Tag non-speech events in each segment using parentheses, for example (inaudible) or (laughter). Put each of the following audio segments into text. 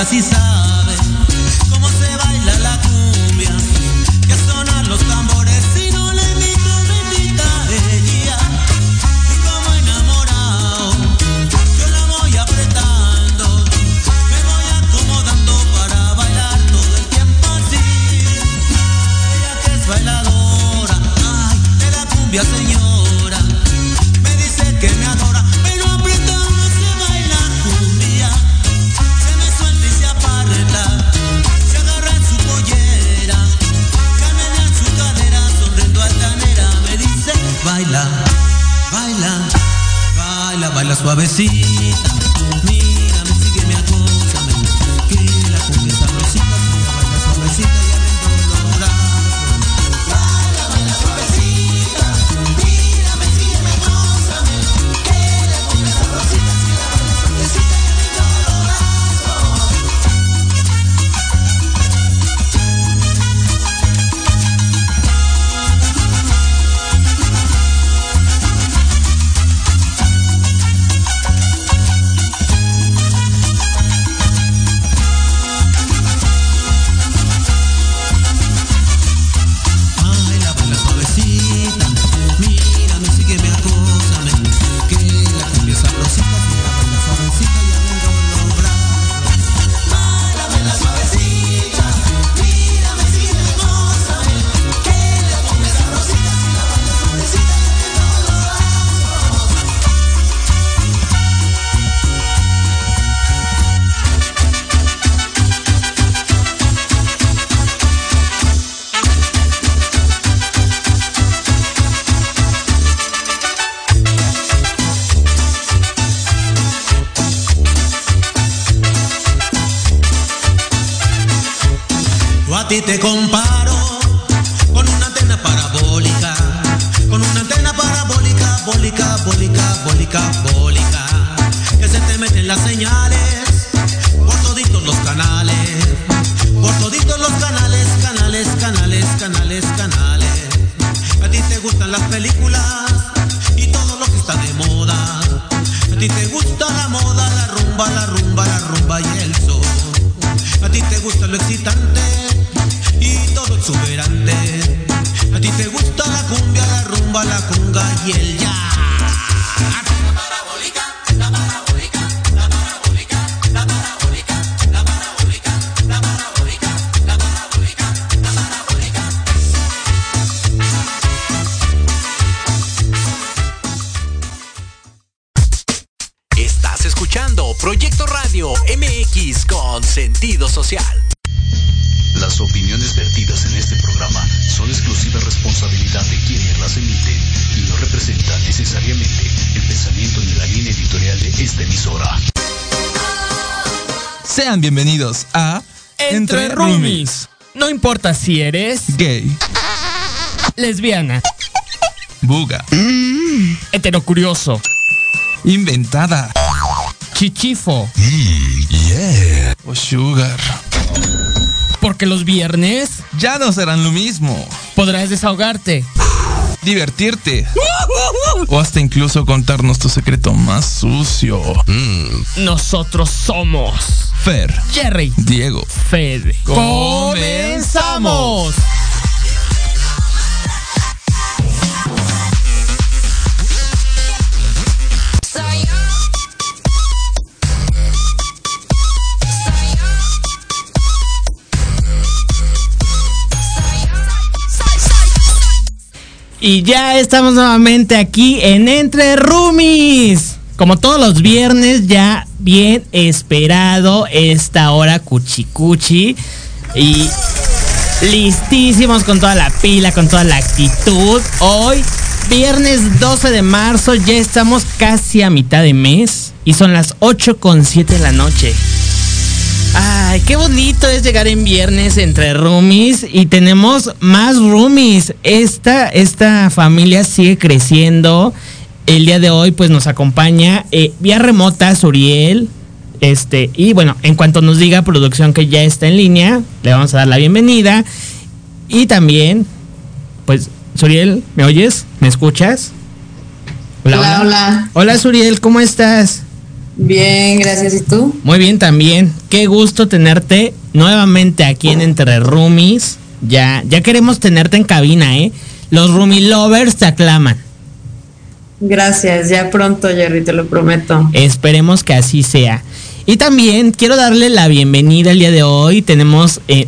novia sí Proyecto Radio MX con sentido social. Las opiniones vertidas en este programa son exclusiva responsabilidad de quienes las emiten y no representan necesariamente el pensamiento ni la línea editorial de esta emisora. Sean bienvenidos a Entre Roomies. No importa si eres Gay, lesbiana, buga, heterocurioso, inventada chichifo, o sugar. porque los viernes Ya no serán lo mismo. podrás desahogarte. Divertirte. O hasta incluso contarnos tu secreto más sucio. Nosotros somos Fer, Jerry, Diego, Fede. Comenzamos. Y ya estamos nuevamente aquí en Entre Roomies. Como todos los viernes, ya bien esperado esta hora cuchicuchi. Y listísimos con toda la pila, con toda la actitud. Hoy, viernes 12 de marzo, ya estamos casi a mitad de mes. Y son las 8 con 7 de la noche. Ay, qué bonito es llegar en viernes entre roomies y tenemos más roomies. Esta, esta familia sigue creciendo. El día de hoy pues nos acompaña eh, vía remota Suriel. Este, y bueno, en cuanto nos diga producción que ya está en línea, le vamos a dar la bienvenida. Y también, pues, Suriel, ¿me oyes? ¿Me escuchas? Hola, hola. Hola Suriel, ¿cómo estás? Bien, gracias. ¿Y tú? Muy bien también. Qué gusto tenerte nuevamente aquí en Entre Roomies. Ya, ya queremos tenerte en cabina, ¿eh? Los Roomie Lovers te aclaman. Gracias, ya pronto, Jerry, te lo prometo. Esperemos que así sea. Y también quiero darle la bienvenida el día de hoy. Tenemos eh,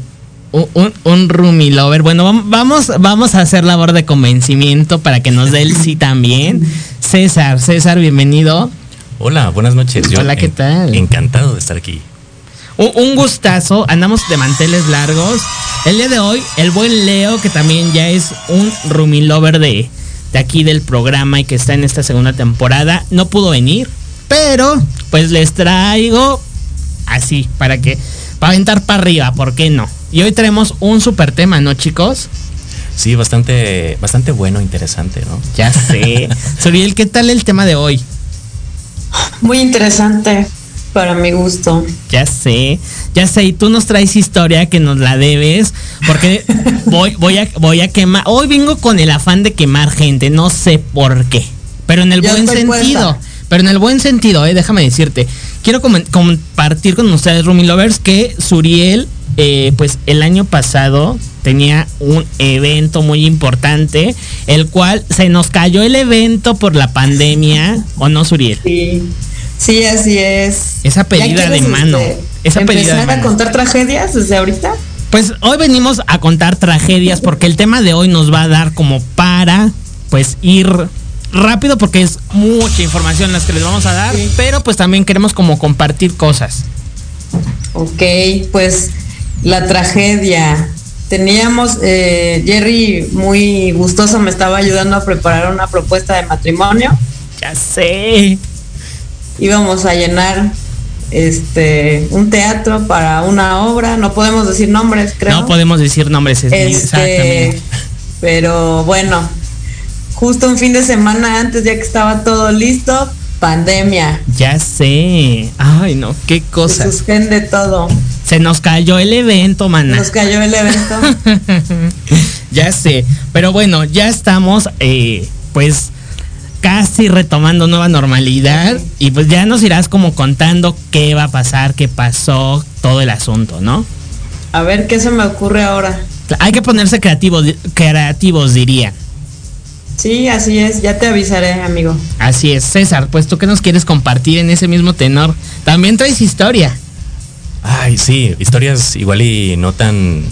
un, un, roomie lover. Bueno, vam- vamos, vamos a hacer labor de convencimiento para que nos dé el sí también. César, César, bienvenido. Hola, buenas noches. Hola, ¿qué tal? Encantado de estar aquí. Un, un gustazo, andamos de manteles largos. El día de hoy, el buen Leo, que también ya es un roomie lover de, de aquí del programa y que está en esta segunda temporada, no pudo venir, pero pues les traigo así, para que, para aventar para arriba, ¿por qué no? Y hoy tenemos un super tema, ¿no, chicos? Sí, bastante, bastante bueno, interesante, ¿no? Ya sé. (laughs) Suriel, ¿qué tal el tema de hoy? Muy interesante para mi gusto. Ya sé, ya sé, y tú nos traes historia que nos la debes, porque voy, voy a, voy a quemar, hoy vengo con el afán de quemar gente, no sé por qué, pero en el Ya buen sentido, puesta. pero en el buen sentido, eh, déjame decirte, quiero compartir con ustedes, Rumi Lovers, que Suriel, eh, pues el año pasado tenía un evento muy importante, el cual se nos cayó el evento por la pandemia, ¿o no, Suriel? Sí, sí, así es. Esa ¿Ya pedida de quieres, mano, este, esa pedida de empezar a mano. contar tragedias desde ahorita? Pues hoy venimos a contar tragedias porque el tema de hoy nos va a dar como para pues ir rápido porque es mucha información las que les vamos a dar, Sí. pero pues también queremos como compartir cosas. Ok, pues la tragedia. Teníamos, eh, Jerry muy gustoso me estaba ayudando a preparar una propuesta de matrimonio. Ya sé. Íbamos a llenar este un teatro para una obra, no podemos decir nombres, creo. No podemos decir nombres es- Este, exactamente. pero bueno, justo un fin de semana antes, ya que estaba todo listo, pandemia. Ya sé. Ay, no, qué Se cosas. suspende todo. Se nos cayó el evento, maná. Nos cayó el evento. (laughs) ya sé. Pero bueno, ya estamos, eh, pues, casi retomando nueva normalidad. Y pues ya nos irás como contando qué va a pasar, qué pasó, todo el asunto, ¿no? A ver qué se me ocurre ahora. Hay que ponerse creativos, creativos diría. Sí, así es, ya te avisaré, amigo. Así es, César, pues tú qué nos quieres compartir en ese mismo tenor. También traes historia. Ay, sí, historias igual y no tan,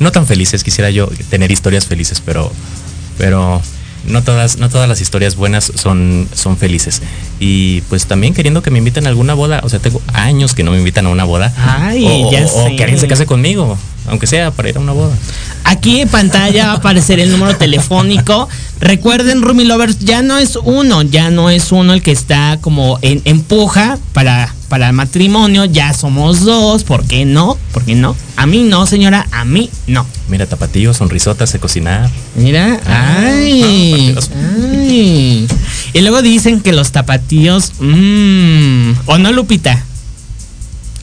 no tan felices. Quisiera yo tener historias felices, pero, pero no todas, no todas las historias buenas son, son felices. Y pues también queriendo que me inviten a alguna boda. O sea, tengo años que no me invitan a una boda. Ay, o, ya o- o sé. que alguien se case conmigo, aunque sea para ir a una boda. Aquí en pantalla va a aparecer el número telefónico. Recuerden, Rumi Lovers, ya no es uno, ya no es uno el que está como en empuja para, para el matrimonio, ya somos dos, ¿por qué no? ¿Por qué no? A mí no, señora, a mí no. Mira, tapatío, sonrisotas, sé cocinar. Mira, Ah, ay, partidos. ay. Y luego dicen que los tapatíos, mmm, ¿o no, Lupita?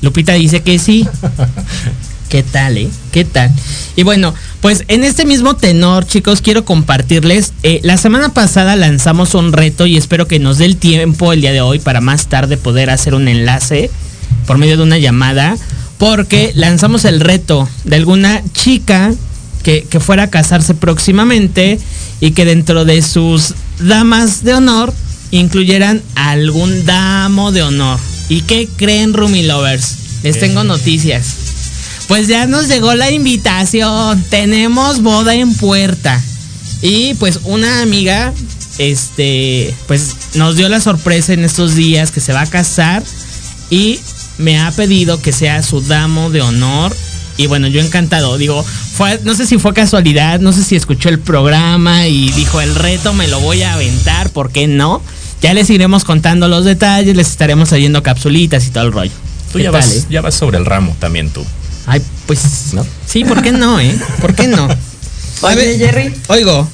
Lupita dice que sí. (laughs) ¿Qué tal, eh? ¿Qué tal? Y bueno, pues en este mismo tenor, chicos, quiero compartirles. eh, la semana pasada lanzamos un reto y espero que nos dé el tiempo el día de hoy para más tarde poder hacer un enlace por medio de una llamada. Porque lanzamos el reto de alguna chica que, que fuera a casarse próximamente y que dentro de sus damas de honor incluyeran algún damo de honor. ¿Y qué creen, Rumi Lovers? Les tengo noticias. Pues ya nos llegó la invitación. Tenemos boda en puerta. Y pues una amiga, este, pues nos dio la sorpresa en estos días que se va a casar y me ha pedido que sea su damo de honor. Y bueno, yo encantado. Digo, fue, no sé si fue casualidad, no sé si escuchó el programa y dijo el reto me lo voy a aventar, ¿por qué no? Ya les iremos contando los detalles, les estaremos trayendo capsulitas y todo el rollo. Tú ¿Qué ya tal, vas, eh? ya vas sobre el ramo también tú. Ay, pues. ¿No? Sí, ¿por qué no, eh? ¿Por qué no? A Oye, ver, Jerry, Oigo.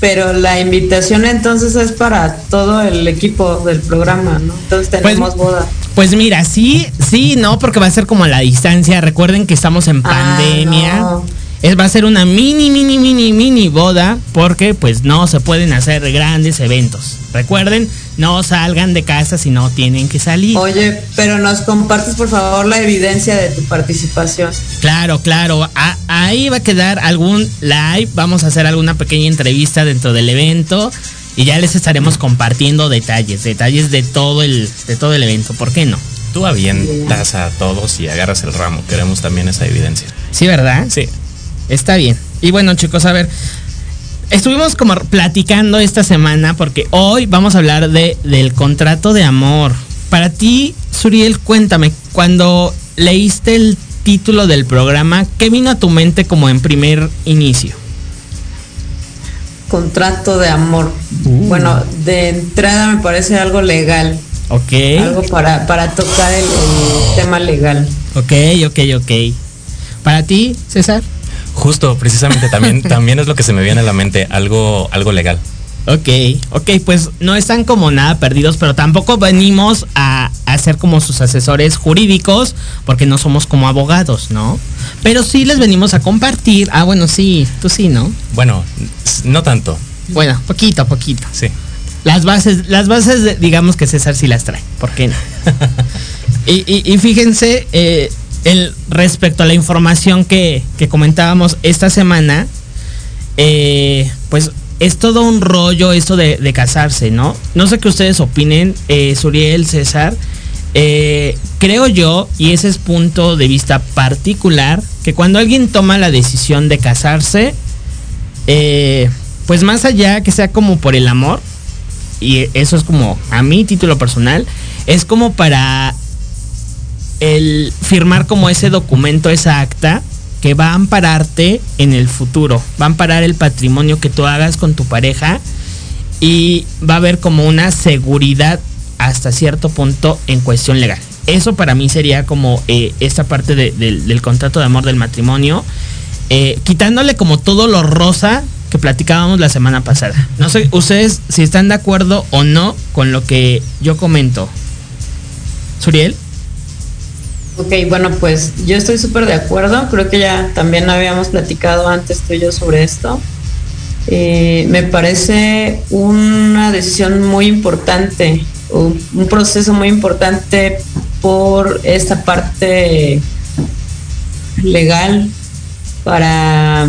pero la invitación entonces es para todo el equipo del programa, ¿no? Entonces tenemos boda. Pues mira, sí, sí, no, porque va a ser como a la distancia. Recuerden que estamos en Ah, pandemia. no. Es, va a ser una mini, mini, mini, mini boda porque pues no se pueden hacer grandes eventos. Recuerden, no salgan de casa si no tienen que salir. Oye, pero nos compartes por favor la evidencia de tu participación. Claro, claro. A- ahí va a quedar algún live. Vamos a hacer alguna pequeña entrevista dentro del evento. Y ya les estaremos compartiendo detalles, detalles de todo el, de todo el evento. ¿Por qué no? Tú avientas a todos y agarras el ramo. Queremos también esa evidencia. Sí, ¿verdad? Sí. Está bien. Y bueno, chicos, a ver. Estuvimos como platicando esta semana porque hoy vamos a hablar de, del contrato de amor. Para ti, Suriel, cuéntame, cuando leíste el título del programa, ¿qué vino a tu mente como en primer inicio? Contrato de amor. Uh. Bueno, de entrada me parece algo legal. Ok. Algo para, para tocar el, el tema legal. Ok, ok, ok. Para ti, César. Justo, precisamente también, (laughs) también es lo que se me viene a la mente, algo, algo legal. Ok, ok, pues no están como nada perdidos, pero tampoco venimos a, a ser como sus asesores jurídicos, porque no somos como abogados, ¿no? Pero sí les venimos a compartir. Ah, bueno, sí, tú sí, ¿no? Bueno, no tanto, Bueno, poquito, poquito. sí. Las bases, las bases, digamos que César sí las trae, ¿por qué no? (laughs) y, y- y fíjense, eh, el, respecto a la información que, que comentábamos esta semana, eh, pues es todo un rollo esto de, de casarse, ¿no? No sé qué ustedes opinen, eh, Suriel, César. Eh, creo yo, y ese es punto de vista particular, que cuando alguien toma la decisión de casarse, eh, pues más allá que sea como por el amor, y eso es como a mi título personal, es como para el firmar como ese documento, esa acta que va a ampararte en el futuro, va a amparar el patrimonio que tú hagas con tu pareja y va a haber como una seguridad hasta cierto punto en cuestión legal. Eso para mí sería como eh, esta parte de- del, del contrato de amor del matrimonio, eh, quitándole como todo lo rosa que platicábamos la semana pasada. No sé ustedes si están de acuerdo o no con lo que yo comento. Suriel. Ok, bueno, pues yo estoy súper de acuerdo. Creo que ya también habíamos platicado antes tú y yo sobre esto. Eh, me parece una decisión muy importante, un, proceso muy importante por esta parte legal para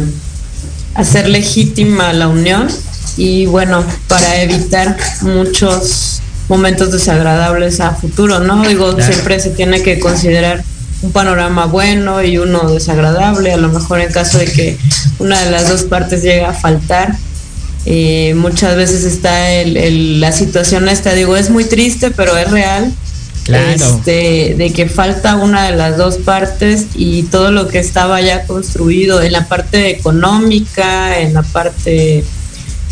hacer legítima la unión y bueno, para evitar muchos momentos desagradables a futuro, ¿no? Digo, Claro. siempre se tiene que considerar un panorama bueno y uno desagradable, a lo mejor en caso de que una de las dos partes llegue a faltar. eh, muchas veces está el, el- la situación esta, digo, es muy triste, pero es real. Claro. Este, de que falta una de las dos partes y todo lo que estaba ya construido en la parte económica, en la parte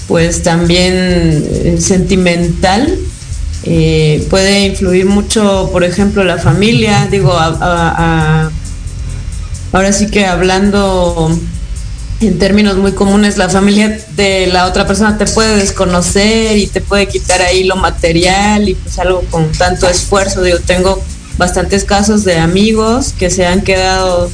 pues también eh, sentimental, eh, puede influir mucho, por ejemplo, la familia, digo, ahora sí que hablando en términos muy comunes, la familia de la otra persona te puede desconocer y te puede quitar ahí lo material y pues algo con tanto esfuerzo. Digo, tengo bastantes casos de amigos que se han quedado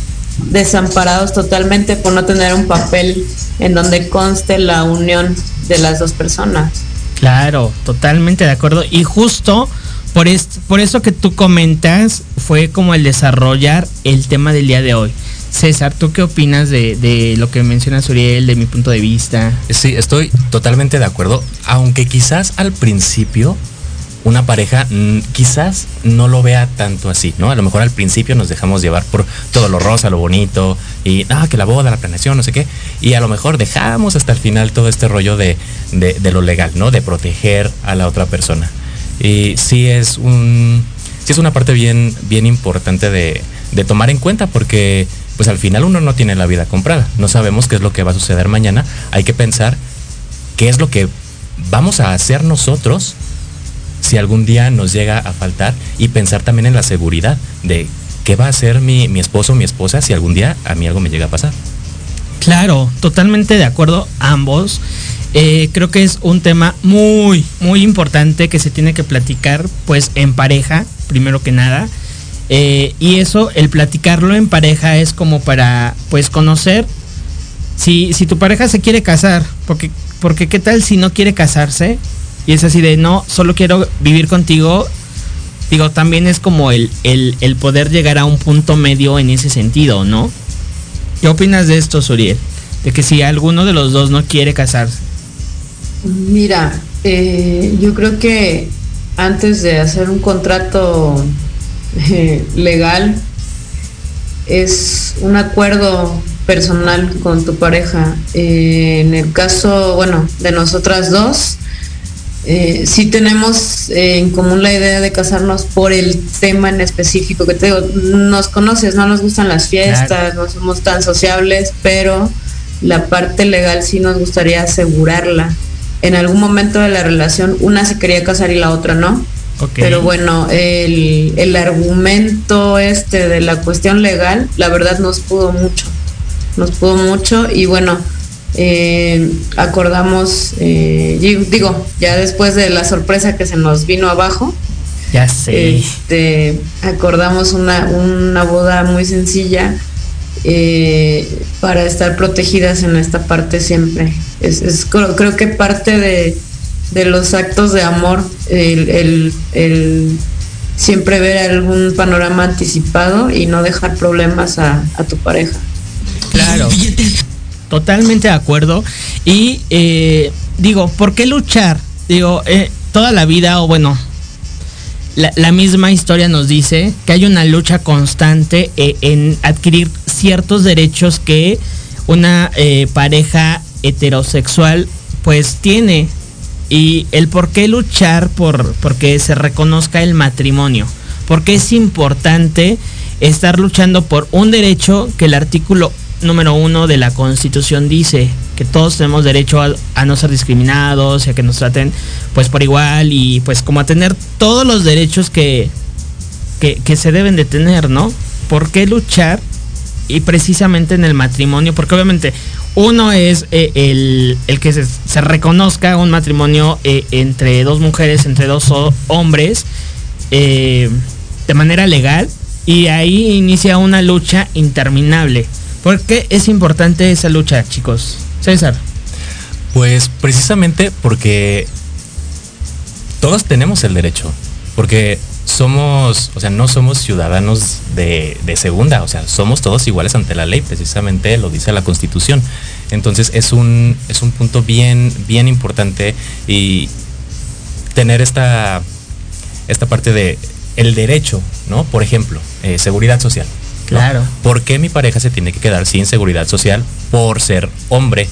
desamparados totalmente por no tener un papel en donde conste la unión de las dos personas. Claro, totalmente de acuerdo. Y justo por, est- por eso que tú comentas fue como el desarrollar el tema del día de hoy. César, ¿tú qué opinas de, de lo que menciona Suriel, de mi punto de vista? Sí, estoy totalmente de acuerdo, aunque quizás al principio una pareja mm, quizás no lo vea tanto así, ¿no? A lo mejor al principio nos dejamos llevar por todo lo rosa, lo bonito, y ah, que la boda, la planeación, no sé qué, y a lo mejor dejamos hasta el final todo este rollo de, de, de lo legal, ¿no? De proteger a la otra persona. Y sí es un, sí es una parte bien, bien importante de, de tomar en cuenta porque pues al final uno no tiene la vida comprada, no sabemos qué es lo que va a suceder mañana, hay que pensar qué es lo que vamos a hacer nosotros si algún día nos llega a faltar y pensar también en la seguridad de qué va a hacer mi, mi esposo o mi esposa si algún día a mí algo me llega a pasar. Claro, totalmente de acuerdo ambos. Eh, creo que es un tema muy, muy importante que se tiene que platicar pues en pareja, primero que nada. Eh, y eso, el platicarlo en pareja es como para pues conocer si, si tu pareja se quiere casar, porque, porque qué tal si no quiere casarse y es así de no, solo quiero vivir contigo, digo, también es como el, el, poder llegar a un punto medio en ese sentido, ¿no? ¿Qué opinas de esto, Suriel? De que si alguno de los dos no quiere casarse. Mira, eh, yo creo que antes de hacer un contrato eh, legal es un acuerdo personal con tu pareja. Eh, en el caso, bueno, de nosotras dos, eh, sí tenemos eh, en común la idea de casarnos por el tema en específico que te digo, nos conoces, no nos gustan las fiestas, no somos tan sociables, pero la parte legal sí nos gustaría asegurarla. En algún momento de la relación una se quería casar y la otra no. Pero bueno, el, el argumento este de la cuestión legal, la verdad nos pudo mucho, nos pudo mucho y bueno, eh, acordamos, eh, digo, ya después de la sorpresa que se nos vino abajo, Ya sé. este, acordamos una, una boda muy sencilla eh, para estar protegidas en esta parte siempre. Es, es- creo, creo que parte de, de los actos de amor, el, el- el siempre ver algún panorama anticipado y no dejar problemas a, a tu pareja. Claro. Totalmente de acuerdo. Y eh, digo, ¿por qué luchar? Digo, eh, toda la vida, o bueno, la, misma historia nos dice que hay una lucha constante eh, en adquirir ciertos derechos que una pareja heterosexual pues tiene. Y el por qué luchar por porque se reconozca el matrimonio. Porque es importante estar luchando por un derecho que el artículo número uno de la Constitución dice que todos tenemos derecho a, no ser discriminados a que nos traten pues por igual y pues como a tener todos los derechos que, que, se deben de tener, ¿no? ¿Por qué luchar? Y precisamente en el matrimonio, porque obviamente uno es eh, el, el que se, reconozca un matrimonio eh, entre dos mujeres, entre dos ho- hombres, eh, de manera legal, y ahí inicia una lucha interminable. ¿Por qué es importante esa lucha, chicos? César. Pues precisamente porque todos tenemos el derecho, porque somos, o sea, no somos ciudadanos de, segunda, o sea, somos todos iguales ante la ley, precisamente lo dice la Constitución. Entonces es un, es un punto bien, bien importante y tener esta, esta parte de el derecho, ¿no? Por ejemplo, eh, seguridad social. ¿No? Claro. ¿Por qué mi pareja se tiene que quedar sin seguridad social por ser hombre?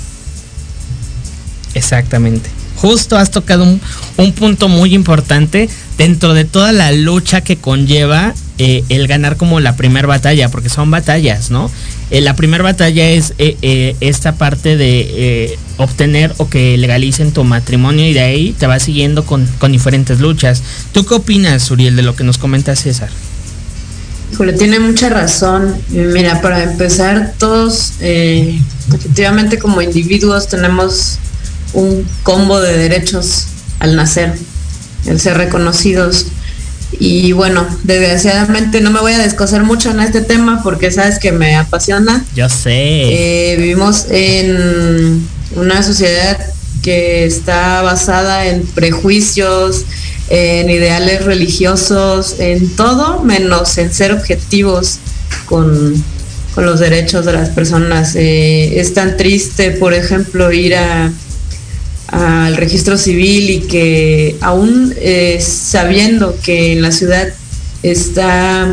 Exactamente. Justo has tocado un, un punto muy importante dentro de toda la lucha que conlleva eh, el ganar como la primera batalla, porque son batallas, ¿no? Eh, la primera batalla es eh, esta parte de obtener o que legalicen tu matrimonio y de ahí te vas siguiendo con, con diferentes luchas. ¿Tú qué opinas, Uriel, de lo que nos comenta César? Híjole, tiene mucha razón. Mira, para empezar, todos eh, efectivamente como individuos tenemos un combo de derechos al nacer, el ser reconocidos. Y bueno, desgraciadamente no me voy a descoser mucho en este tema porque sabes que me apasiona. Yo sé. Eh, vivimos en una sociedad que está basada en prejuicios, en ideales religiosos, en todo menos en ser objetivos con, con los derechos de las personas. Eh, es tan triste, por ejemplo, ir a al registro civil y que aún eh, sabiendo que en la ciudad está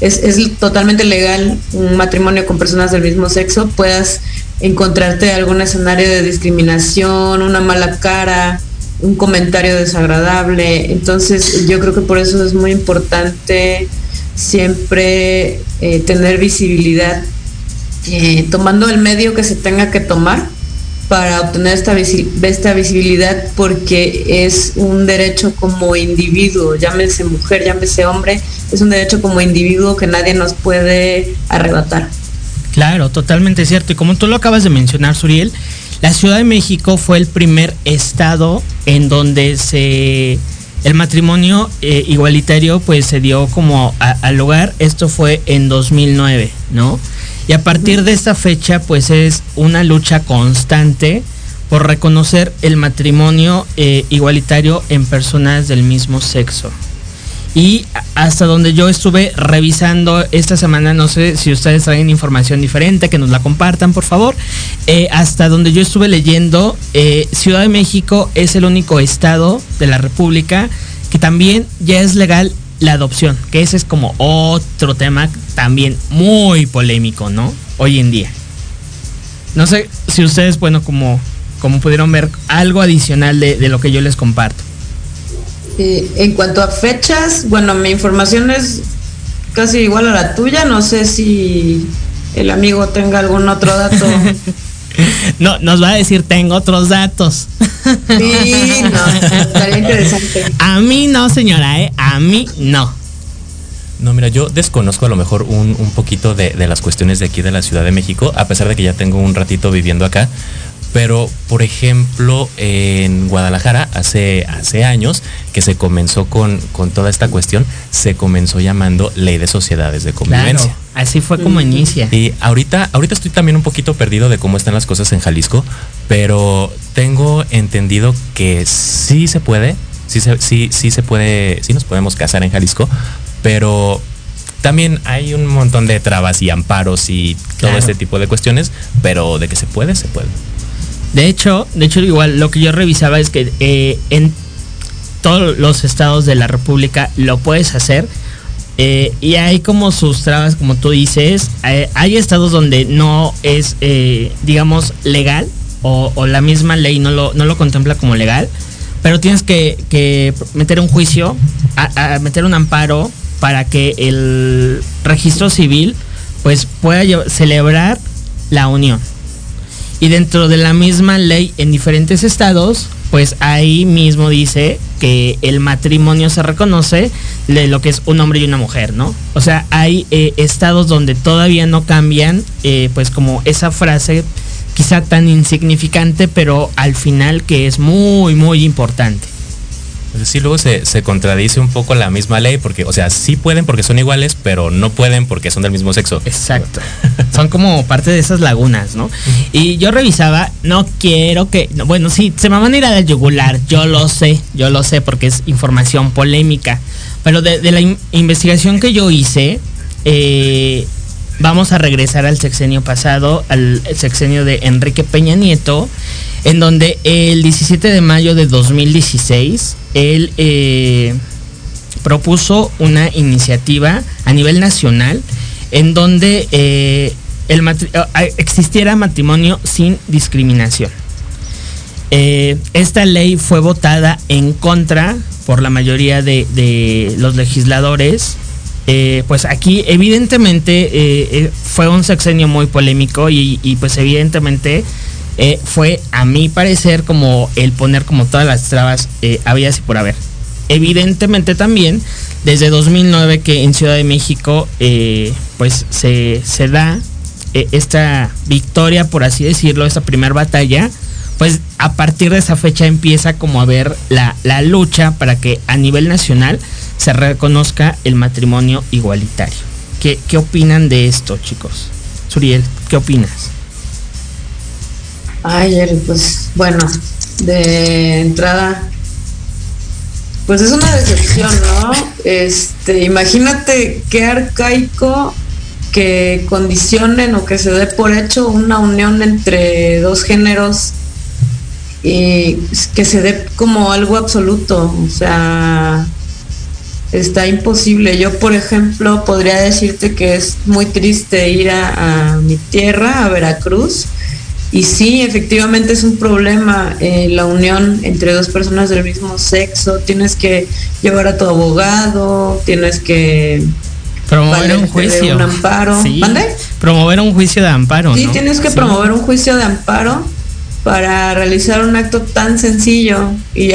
es, es totalmente legal un matrimonio con personas del mismo sexo, puedas encontrarte algún escenario de discriminación, una mala cara, un comentario desagradable. Entonces yo creo que por eso es muy importante siempre eh, tener visibilidad, eh, tomando el medio que se tenga que tomar para obtener esta, visi- esta visibilidad porque es un derecho como individuo, llámese mujer, llámese hombre, es un derecho como individuo que nadie nos puede arrebatar. Claro, totalmente cierto. Y como tú lo acabas de mencionar, Suriel, la Ciudad de México fue el primer estado en donde se el matrimonio eh, igualitario pues se dio como al lugar. Esto fue en 2009, ¿no? Y a partir de esta fecha, pues es una lucha constante por reconocer el matrimonio eh, igualitario en personas del mismo sexo. Y hasta donde yo estuve revisando esta semana, no sé si ustedes traen información diferente, que nos la compartan, por favor. Eh, hasta donde yo estuve leyendo, eh, Ciudad de México es el único estado de la República que también ya es legal la adopción, que ese es como otro tema también muy polémico, ¿no? Hoy en día. No sé si ustedes, bueno, como, como pudieron ver, algo adicional de, de lo que yo les comparto. Eh, en cuanto a fechas, bueno, mi información es casi igual a la tuya. No sé si el amigo tenga algún otro dato. (laughs) no, nos va a decir, tengo otros datos. Sí, no, estaría interesante. A mí no, señora, ¿eh? A mí no. No, mira, yo desconozco a lo mejor un, un poquito de, de, las cuestiones de aquí de la Ciudad de México, a pesar de que ya tengo un ratito viviendo acá. Pero, por ejemplo, en Guadalajara, hace, hace años que se comenzó con, con toda esta cuestión, se comenzó llamando Ley de Sociedades de Convivencia. Claro, así fue como inicia. Y ahorita, ahorita estoy también un poquito perdido de cómo están las cosas en Jalisco, pero tengo entendido que sí se puede, sí se, sí, sí se puede, sí nos podemos casar en Jalisco, pero también hay un montón de trabas y amparos y todo claro. este tipo de cuestiones, pero de que se puede, se puede. De hecho, de hecho igual lo que yo revisaba es que eh, en todos los estados de la República lo puedes hacer. Eh, y hay como sus trabas, como tú dices. Hay estados donde no es, eh, digamos, legal o, la misma ley no lo, no lo contempla como legal. Pero tienes que, que meter un juicio, meter un amparo para que el registro civil pues pueda celebrar la unión y dentro de la misma ley en diferentes estados, pues ahí mismo dice que el matrimonio se reconoce de lo que es un hombre y una mujer, ¿no? O sea, hay eh, estados donde todavía no cambian, eh, pues como esa frase quizá tan insignificante, pero al final que es muy, muy importante. Pues sí, luego se, se, contradice un poco la misma ley, porque, o sea, sí pueden porque son iguales, pero no pueden porque son del mismo sexo. Exacto. son como parte de esas lagunas, ¿no? Y yo revisaba, no quiero que, no, bueno, sí, se me van a ir a la yugular, yo lo sé, yo lo sé porque es información polémica, pero de, de la in investigación que yo hice, eh, vamos a regresar al sexenio pasado, al sexenio de Enrique Peña Nieto, en donde el 17 de mayo de 2016 él eh, propuso una iniciativa a nivel nacional en donde eh, el matri existiera matrimonio sin discriminación. Eh, esta ley fue votada en contra por la mayoría de los legisladores. Eh, pues aquí evidentemente eh, fue un sexenio muy polémico y, pues evidentemente eh, fue a mi parecer como el poner como todas las trabas eh, habidas y por haber. Evidentemente también desde 2009 que en Ciudad de México eh, pues se, se da eh, esta victoria, por así decirlo, esta primera batalla, pues a partir de esa fecha empieza como a ver la, la lucha para que a nivel nacional se reconozca el matrimonio igualitario. ¿Qué, qué opinan de esto, chicos? Suriel, ¿qué opinas? Ayer, pues bueno, de entrada, pues es una decepción, ¿no? Este, imagínate qué arcaico que condicionen o que se dé por hecho una unión entre dos géneros y que se dé como algo absoluto, o sea, está imposible. Yo, por ejemplo, podría decirte que es muy triste ir a, a mi tierra, a Veracruz, y sí, efectivamente es un problema eh, la unión entre dos personas del mismo sexo. Tienes que llevar a tu abogado, tienes que promover un juicio, un amparo. Sí. Promover un juicio de amparo. Sí, ¿no? tienes que sí. promover un juicio de amparo para realizar un acto tan sencillo y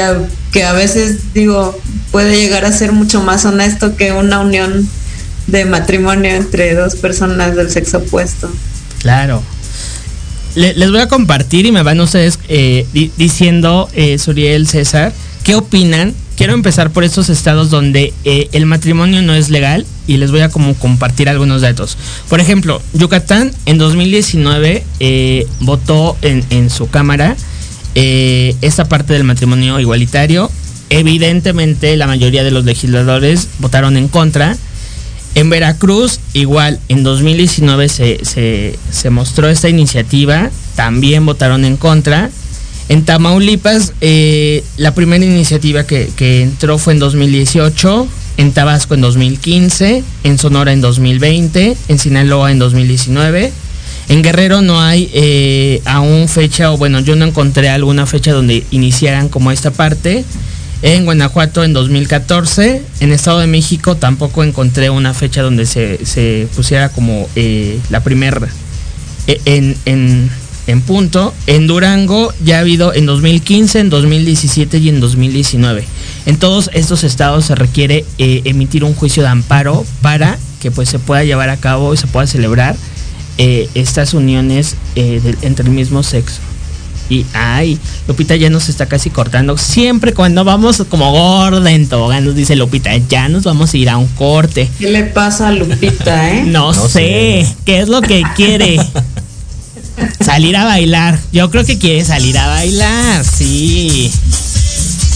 que a veces digo puede llegar a ser mucho más honesto que una unión de matrimonio entre dos personas del sexo opuesto. Claro, les voy a compartir y me van ustedes eh, di diciendo, eh, Suriel, César, ¿qué opinan? Quiero empezar por estos estados donde eh, el matrimonio no es legal y les voy a como compartir algunos datos. Por ejemplo, Yucatán en 2019 eh, votó en, en, su cámara eh, esta parte del matrimonio igualitario. Evidentemente la mayoría de los legisladores votaron en contra. En Veracruz, igual, en 2019 se, se, mostró esta iniciativa, también votaron en contra. En Tamaulipas, eh, la primera iniciativa que, que, entró fue en 2018, en Tabasco en 2015, en Sonora en 2020, en Sinaloa en 2019. En Guerrero no hay eh, aún fecha, o bueno, yo no encontré alguna fecha donde iniciaran como esta parte. En Guanajuato en 2014, en Estado de México tampoco encontré una fecha donde se, pusiera como eh, la primera en, en, en punto. En Durango ya ha habido en 2015, en 2017 y en 2019. En todos estos estados se requiere eh, emitir un juicio de amparo para que pues se pueda llevar a cabo y se pueda celebrar eh, estas uniones eh, de, entre el mismo sexo. Y ay, Lupita ya nos está casi cortando. Siempre cuando vamos como gorda en tobogán, nos dice Lupita, ya nos vamos a ir a un corte. ¿Qué le pasa a Lupita, (laughs) eh? No, no sé. sé, ¿qué es lo que quiere? (laughs) salir a bailar. Yo creo que quiere salir a bailar, sí.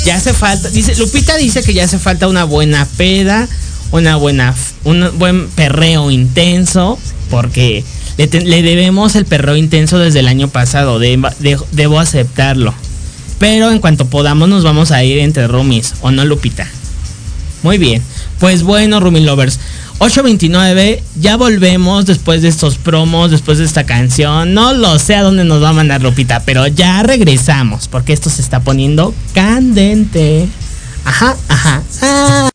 Ya hace falta, dice, Lupita dice que ya hace falta una buena peda, una buena, un buen perreo intenso, porque le, debemos el perreo intenso desde el año pasado, de, de, debo aceptarlo. Pero en cuanto podamos nos vamos a ir entre roomies, ¿o no, Lupita? Muy bien. Pues bueno, Roomie Lovers. 8.29, ya volvemos después de estos promos, después de esta canción. No lo sé a dónde nos va a mandar Lupita, pero ya regresamos porque esto se está poniendo candente. Ajá, ajá. Ah.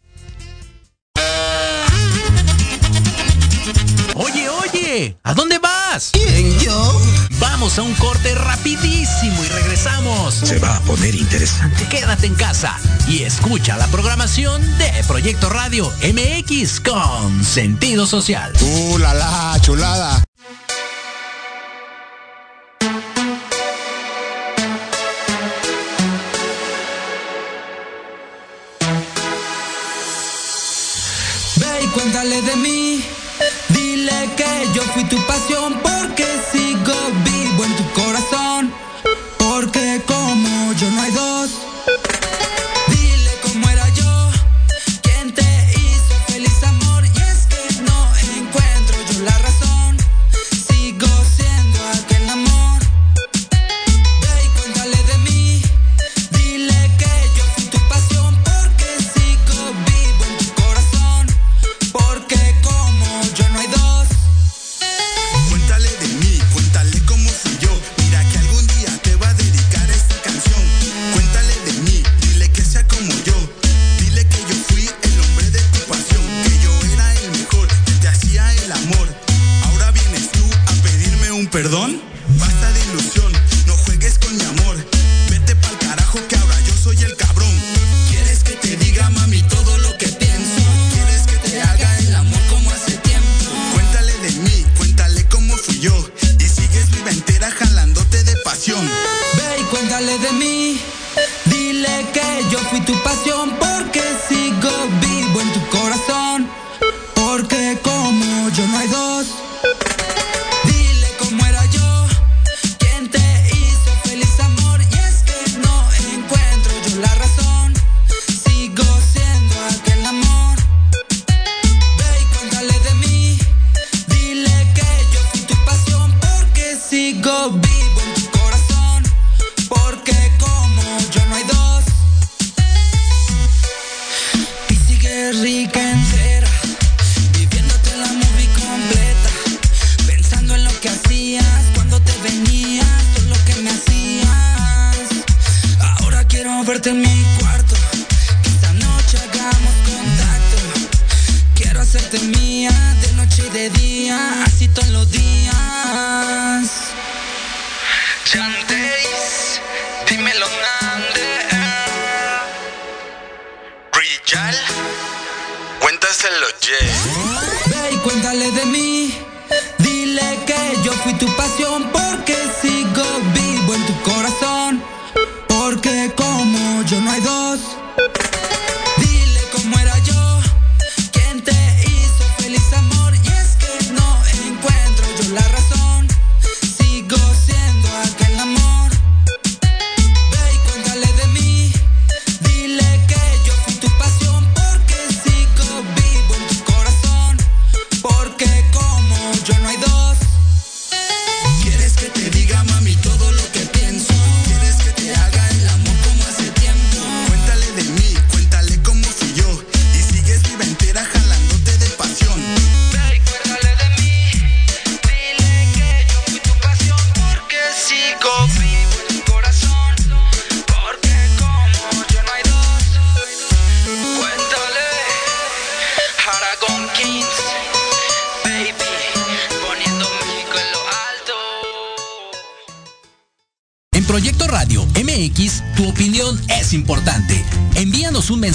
¿A dónde vas? ¿Quién, yo? Vamos a un corte rapidísimo y regresamos. Se va a poner interesante. Quédate en casa y escucha la programación de Proyecto Radio MX con sentido social. ¡Uh, la, la chulada! Ve y cuéntale de mí. Dile que yo fui tu pasión dímelo Nande. Richal, cuéntaselo, Jay. Ve y cuéntale de mí. Dile que yo fui tu pasión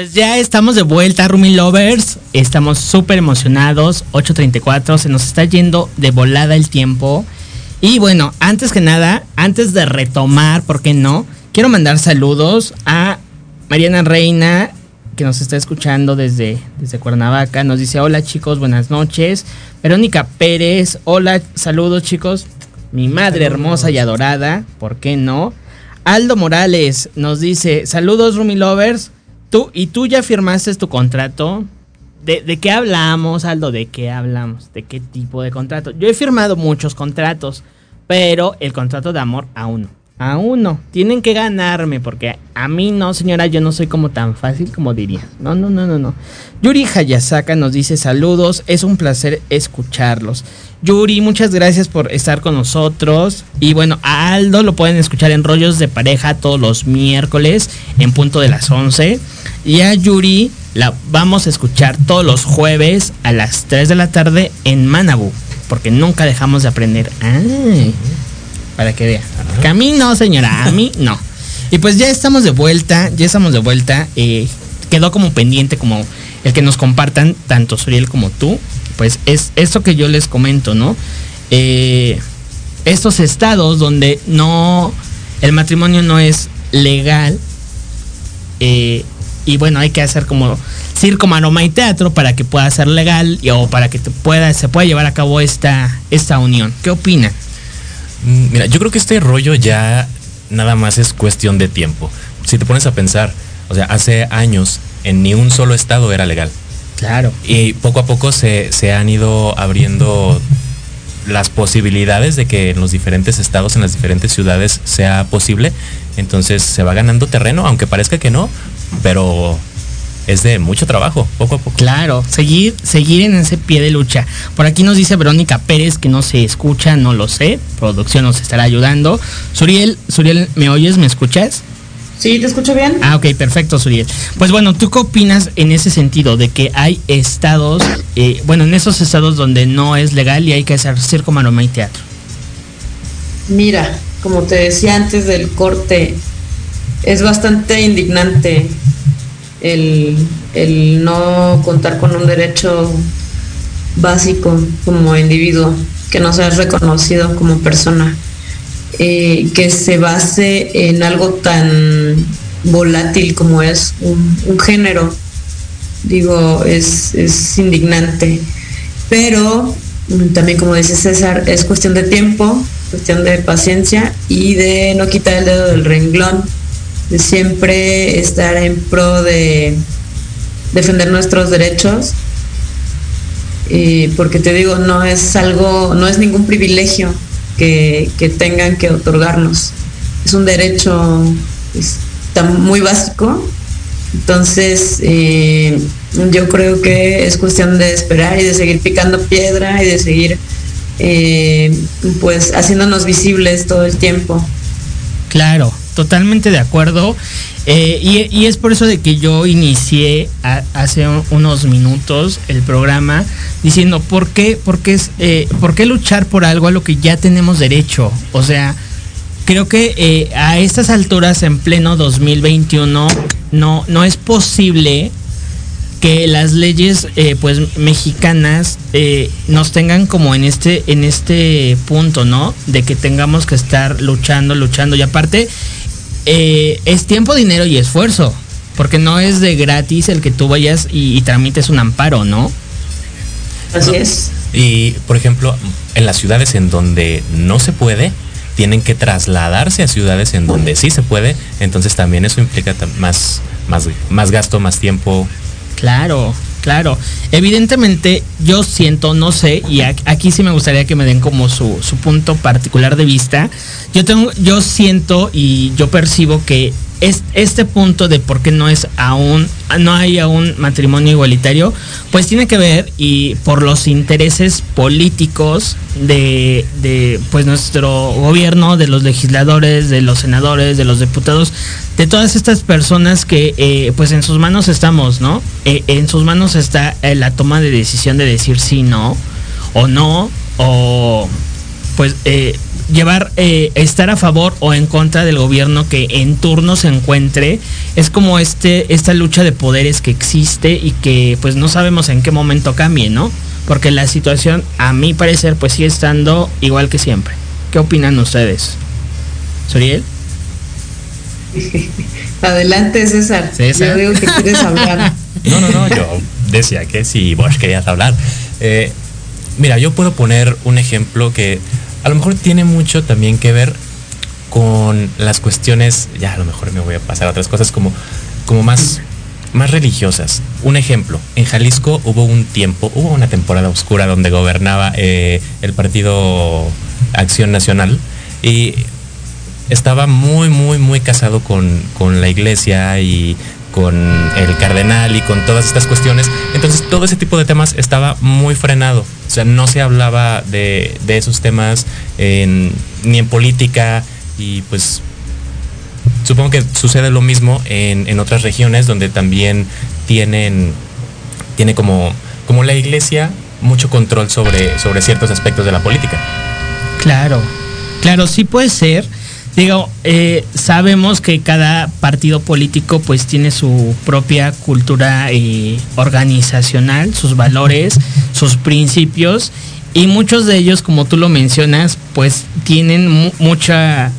Pues, ya estamos de vuelta, Rumi Lovers. Estamos súper emocionados. 8.34, se nos está yendo de volada el tiempo. Y bueno, antes que nada, antes de retomar, ¿por qué no? Quiero mandar saludos a Mariana Reina, que nos está escuchando desde, desde Cuernavaca. Nos dice, hola chicos, buenas noches. Verónica Pérez, hola, saludos chicos. Mi madre hermosa y adorada, ¿por qué no? Aldo Morales nos dice, saludos Rumi Lovers. Tú, ¿Y tú ya firmaste tu contrato? ¿De, ¿De qué hablamos, Aldo? ¿De qué hablamos? ¿De qué tipo de contrato? Yo he firmado muchos contratos, pero el contrato de amor aún no. Aún no. Tienen que ganarme, porque a mí no, señora, yo no soy como tan fácil como diría. No, no, no, no, no. Yuri Hayasaka nos dice saludos, es un placer escucharlos. Yuri, muchas gracias por estar con nosotros. Y bueno, a Aldo lo pueden escuchar en Rollos de Pareja todos los miércoles en punto de las 11. Y a Yuri la vamos a escuchar todos los jueves a las 3 de la tarde en Manabu. Porque nunca dejamos de aprender. Para que vea. Que a mí no, señora, a mí no. Y pues ya estamos de vuelta, ya estamos de vuelta. eh, quedó como pendiente como el que nos compartan tanto Suriel como tú. Pues es esto que yo les comento, ¿no? Eh, estos estados donde no el matrimonio no es legal eh, y bueno hay que hacer como circo maroma y teatro para que pueda ser legal y, o para que se pueda llevar a cabo esta esta unión qué opina Mm, Mira, yo creo que este rollo ya nada más es cuestión de tiempo. Si te pones a pensar, o sea, hace años en ni un solo estado era legal. claro Y poco a poco se, se han ido abriendo las posibilidades de que en los diferentes estados, en las diferentes ciudades sea posible. Entonces se va ganando terreno, aunque parezca que no, pero es de mucho trabajo, poco a poco. Claro, seguir, seguir en ese pie de lucha. Por aquí nos dice Verónica Pérez que no se escucha, no lo sé. Producción nos estará ayudando. Suriel, Suriel, ¿me oyes? ¿Me escuchas? Sí, ¿te escucho bien? Ah, ok, perfecto, Suriel. Pues bueno, ¿tú qué opinas en ese sentido de que hay estados, eh, bueno, en esos estados donde no es legal y hay que hacer circo, maroma y teatro? Mira, como te decía antes del corte, es bastante indignante el, el no contar con un derecho básico como individuo, que no seas reconocido como persona, eh, que se base en algo tan volátil como es un, un género. Digo, es, es indignante. Pero mm, también como dice César, es cuestión de tiempo, cuestión de paciencia y de no quitar el dedo del renglón, de siempre estar en pro de defender nuestros derechos. Eh, porque te digo, no es algo, no es ningún privilegio que, que tengan que otorgarnos. Es un derecho está muy básico. Entonces, eh, yo creo que es cuestión de esperar y de seguir picando piedra y de seguir eh, pues haciéndonos visibles todo el tiempo. Claro, totalmente de acuerdo. Eh, y, es por eso de que yo inicié hace un- unos minutos el programa diciendo por qué, por qué, eh, por qué luchar por algo a lo que ya tenemos derecho. O sea, creo que eh, a estas alturas en pleno 2021 no, no es posible que las leyes pues mexicanas nos tengan como en este en este punto no de que tengamos que estar luchando luchando y aparte eh, es tiempo dinero y esfuerzo porque no es de gratis el que tú vayas y, y tramites un amparo no Así es. Y, por ejemplo, en las ciudades en donde no se puede, tienen que trasladarse a ciudades en donde sí se puede. Entonces también eso implica más, más, más gasto, más tiempo. claro Claro, evidentemente yo siento, no sé, y aquí sí me gustaría que me den como su, su punto particular de vista. Yo tengo, yo siento y yo percibo que este punto de por qué no es aún, no hay aún matrimonio igualitario, pues tiene que ver y por los intereses políticos de, de pues nuestro gobierno, de los legisladores, de los senadores, de los diputados, de todas estas personas que eh, pues en sus manos estamos, ¿no? Eh, en sus manos está eh, la toma de decisión de decir sí, no, o no, o pues llevar, eh, estar a favor o en contra del gobierno que en turno se encuentre. Es como este, esta lucha de poderes que existe y que pues no sabemos en qué momento cambie, ¿no? Porque la situación, a mi parecer, pues sigue estando igual que siempre. ¿Qué opinan ustedes? ¿Soriel? (laughs) Adelante, César. César. Yo digo que quieres hablar. (laughs) No, no, no, yo decía que si vos querías hablar. Eh, mira, yo puedo poner un ejemplo que a lo mejor tiene mucho también que ver con las cuestiones, ya a lo mejor me voy a pasar a otras cosas como, como más, más religiosas. Un ejemplo, en Jalisco hubo un tiempo, hubo una temporada oscura donde gobernaba eh, el partido Acción Nacional y estaba muy, muy, muy casado con, con la iglesia y con el cardenal y con todas estas cuestiones. Entonces todo ese tipo de temas estaba muy frenado. O sea, no se hablaba de, de esos temas en- ni en política y pues supongo que sucede lo mismo en, en otras regiones donde también tienen, tiene como, como la iglesia mucho control sobre, sobre ciertos aspectos de la política. Claro, claro, sí puede ser. Digo, eh, sabemos que cada partido político pues tiene su propia cultura eh, organizacional, sus valores, sus principios y muchos de ellos, como tú lo mencionas, pues tienen mu- mucha,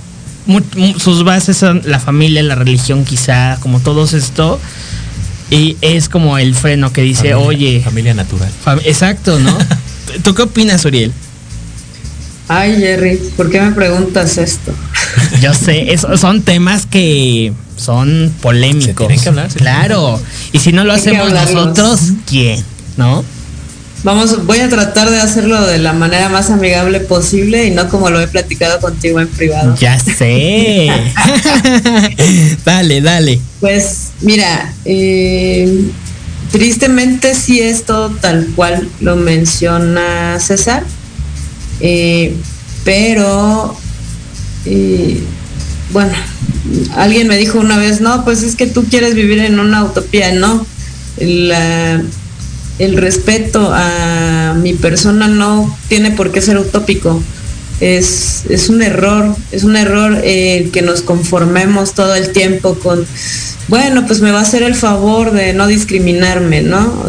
mu- mu- sus bases son la familia, la religión quizá, como todo esto. Y es como el freno que dice, Familia- oye, Familia natural. fam- exacto, ¿no? (laughs) ¿Tú qué opinas, Uriel? Ay, Jerry, ¿por qué me preguntas esto? Yo sé, es- son temas que son polémicos. Se tienen que hablar, se claro. Y si no lo hacemos nosotros, ¿quién? ¿No? Vamos, voy a tratar de hacerlo de la manera más amigable posible y no como lo he platicado contigo en privado. Ya sé. (laughs) dale, dale. Pues mira, eh, tristemente sí es todo tal cual lo menciona César, eh, pero eh, bueno, alguien me dijo una vez, no, pues es que tú quieres vivir en una utopía, no. El respeto a mi persona no tiene por qué ser utópico. Es, es un error, es un error eh, que nos conformemos todo el tiempo con, bueno, pues me va a hacer el favor de no discriminarme, ¿no?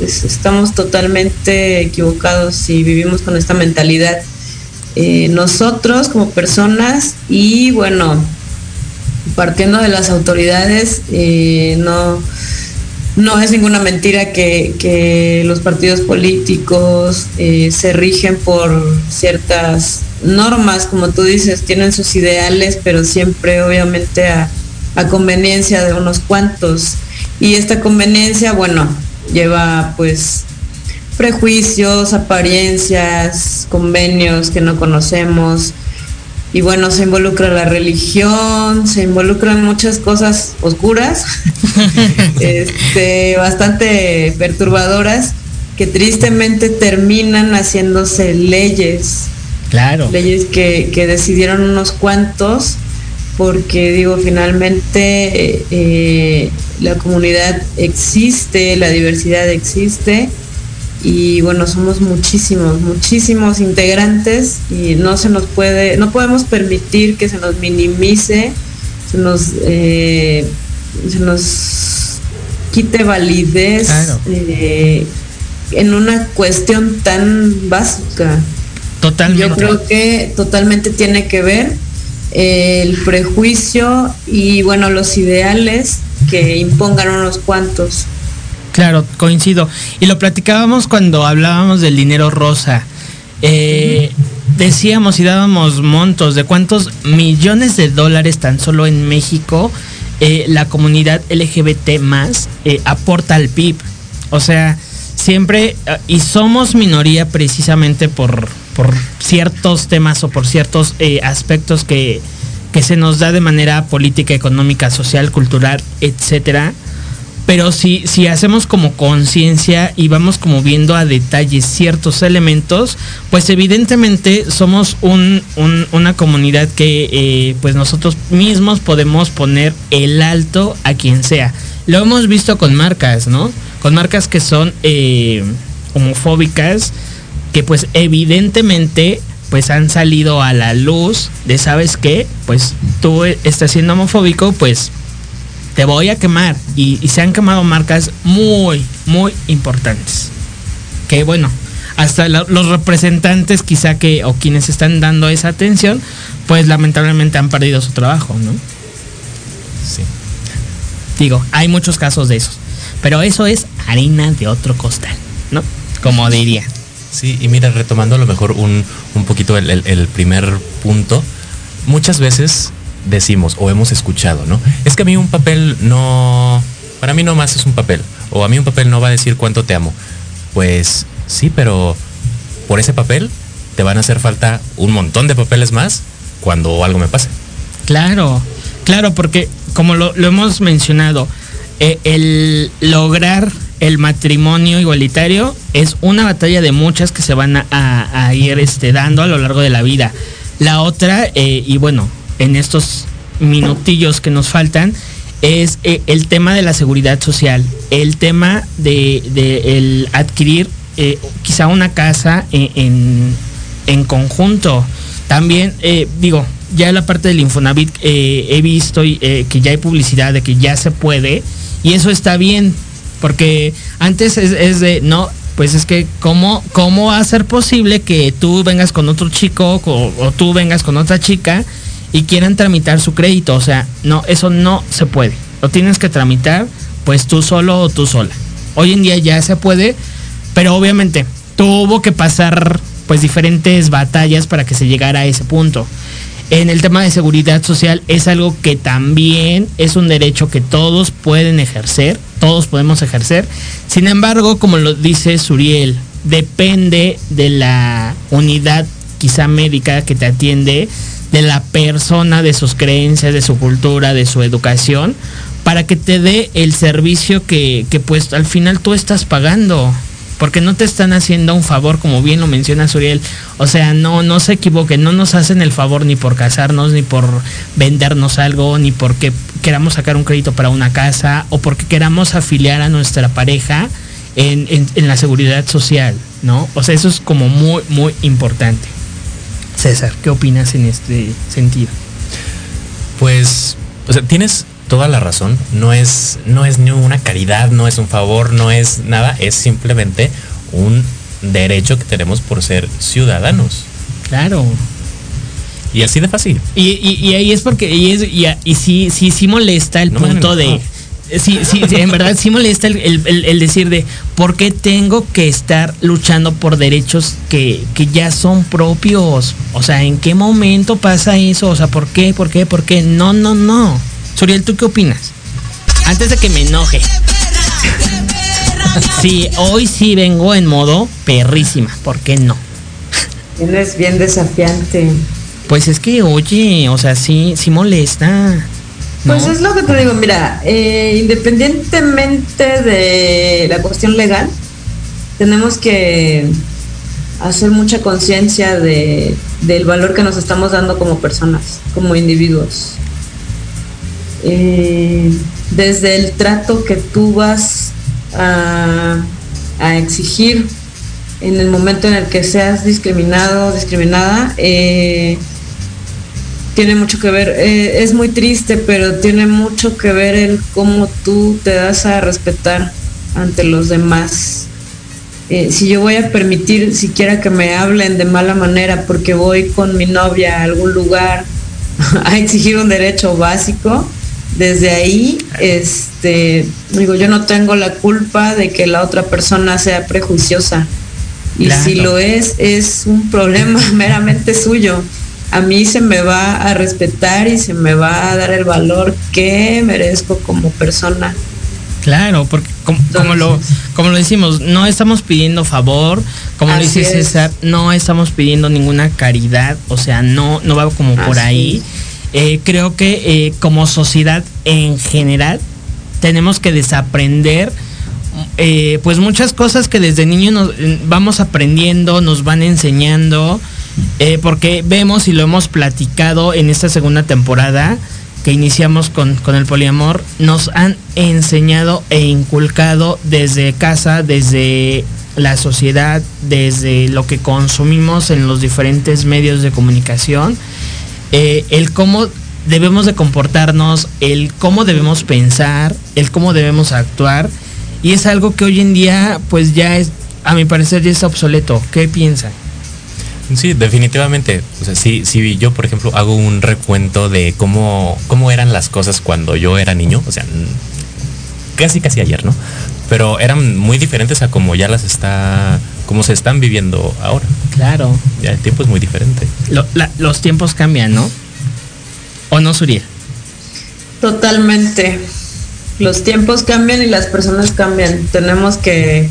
Es- estamos totalmente equivocados si vivimos con esta mentalidad. Eh, nosotros como personas y bueno, partiendo de las autoridades, eh, no, no es ninguna mentira que, que los partidos políticos eh, se rigen por ciertas normas, como tú dices, tienen sus ideales, pero siempre obviamente a, a conveniencia de unos cuantos. Y esta conveniencia, bueno, lleva pues prejuicios, apariencias, convenios que no conocemos. Y bueno, se involucra la religión, se involucran muchas cosas oscuras, (laughs) este, bastante perturbadoras, que tristemente terminan haciéndose leyes, Claro. leyes que, que decidieron unos cuantos, porque digo, finalmente eh, eh, la comunidad existe, la diversidad existe, y bueno, somos muchísimos, muchísimos integrantes y no se nos puede, no podemos permitir que se nos minimice, se nos, eh, se nos quite validez Claro. eh, en una cuestión tan básica. Totalmente. Yo creo que totalmente tiene que ver eh, el prejuicio y bueno, los ideales que impongan unos cuantos. Claro, coincido. Y lo platicábamos cuando hablábamos del dinero rosa. Eh, decíamos y dábamos montos de cuántos millones de dólares tan solo en México eh, la comunidad LGBT más eh, aporta al PIB. O sea, siempre, y somos minoría precisamente por, por ciertos temas o por ciertos aspectos que, que se nos da de manera política, económica, social, cultural, etcétera. Pero si, si hacemos como conciencia y vamos como viendo a detalle ciertos elementos, pues evidentemente somos un- un- una comunidad que eh, pues nosotros mismos podemos poner el alto a quien sea. Lo hemos visto con marcas, ¿no? Con marcas que son eh, homofóbicas, que pues evidentemente pues han salido a la luz de, ¿sabes qué? Pues tú estás siendo homofóbico, pues te voy a quemar. Y, se han quemado marcas muy, muy importantes. Que bueno, hasta los representantes quizá que, o quienes están dando esa atención, pues lamentablemente han perdido su trabajo, ¿no? Sí. Digo, hay muchos casos de esos. Pero eso es harina de otro costal, ¿no? Como diría. Sí, y mira, retomando a lo mejor un, un poquito el- el primer punto, muchas veces decimos o hemos escuchado, ¿no? Es que a mí un papel no, para mí no más es un papel, o a mí un papel no va a decir cuánto te amo. Pues sí, pero por ese papel te van a hacer falta un montón de papeles más cuando algo me pase. Claro, claro, porque como lo, hemos mencionado, eh, el lograr el matrimonio igualitario es una batalla de muchas que se van a ir este, dando a lo largo de la vida. La otra, eh, y bueno, en estos minutillos que nos faltan, es eh, el tema de la seguridad social, el tema de, de el adquirir eh, quizá una casa en, en- en conjunto. También, eh, digo, ya la parte del Infonavit eh, he visto eh, que ya hay publicidad de que ya se puede y eso está bien, porque antes es, de, no, pues es que ¿cómo, ¿cómo va a ser posible que tú vengas con otro chico o tú vengas con otra chica y quieran tramitar su crédito? O sea, no, eso no se puede. Lo tienes que tramitar pues tú solo o tú sola. Hoy en día ya se puede, pero obviamente tuvo que pasar pues diferentes batallas para que se llegara a ese punto. En el tema de seguridad social es algo que también es un derecho que todos pueden ejercer, todos podemos ejercer. Sin embargo, como lo dice Suriel, depende de la unidad quizá médica que te atiende, de la persona, de sus creencias, de su cultura, de su educación, para que te dé el servicio que, que pues al final tú estás pagando porque no te están haciendo un favor, como bien lo menciona Suriel. O sea, no, no se equivoquen, no nos hacen el favor ni por casarnos, ni por vendernos algo, ni porque queramos sacar un crédito para una casa, o porque queramos afiliar a nuestra pareja en, en- en la seguridad social, ¿no? O sea, eso es como muy, muy importante. César, ¿qué opinas en este sentido? Pues, o sea, tienes toda la razón. No es, no es ni una caridad, no es un favor, no es nada. Es simplemente un derecho que tenemos por ser ciudadanos. Claro. Y así de fácil. Y, y- y ahí es porque, y, es, y, y sí, sí, sí molesta el No me punto de. Sí, sí, sí, en verdad sí molesta el, el- decir de por qué tengo que estar luchando por derechos que, que ya son propios. O sea, ¿en qué momento pasa eso? O sea, ¿por qué? ¿Por qué? ¿Por qué? No, no, no. Suriel, ¿tú qué opinas? Antes de que me enoje. Sí, hoy sí vengo en modo perrísima. ¿Por qué no? Tienes bien desafiante. Pues es que, oye, o sea, sí, sí molesta. Pues es lo que te digo, mira, eh, independientemente de la cuestión legal, tenemos que hacer mucha conciencia de, del valor que nos estamos dando como personas, como individuos. Eh, desde el trato que tú vas a, a exigir en el momento en el que seas discriminado, discriminada, eh, tiene mucho que ver, eh, es muy triste, pero tiene mucho que ver el cómo tú te das a respetar ante los demás. Eh, si yo voy a permitir siquiera que me hablen de mala manera porque voy con mi novia a algún lugar (laughs) a exigir un derecho básico, desde ahí, este, digo, yo no tengo la culpa de que la otra persona sea prejuiciosa. Y Claro. si lo es, es un problema (laughs) meramente suyo. A mí se me va a respetar y se me va a dar el valor que merezco como persona. Claro, porque como, como lo, como lo decimos, no estamos pidiendo favor, como lo dice. César, no estamos pidiendo ninguna caridad, o sea, no, no va como por Así ahí. Eh, creo que eh, como sociedad en general tenemos que desaprender eh, pues muchas cosas que desde niño nos eh, vamos aprendiendo, nos van enseñando, eh, porque vemos y lo hemos platicado en esta segunda temporada que iniciamos con, con el poliamor, nos han enseñado e inculcado desde casa, desde la sociedad, desde lo que consumimos en los diferentes medios de comunicación, eh, el cómo debemos de comportarnos, el cómo debemos pensar, el cómo debemos actuar. Y es algo que hoy en día, pues ya es, a mi parecer, ya está obsoleto. ¿Qué piensan? Sí, definitivamente. O sea, sí, sí, yo, por ejemplo, hago un recuento de cómo, cómo eran las cosas cuando yo era niño. O sea, casi, casi ayer, ¿no? Pero eran muy diferentes a como ya las está, como se están viviendo ahora. Claro. Ya el tiempo es muy diferente. Lo- la- los tiempos cambian, ¿no? ¿O no, Suriel? Totalmente. Los tiempos cambian y las personas cambian. Tenemos que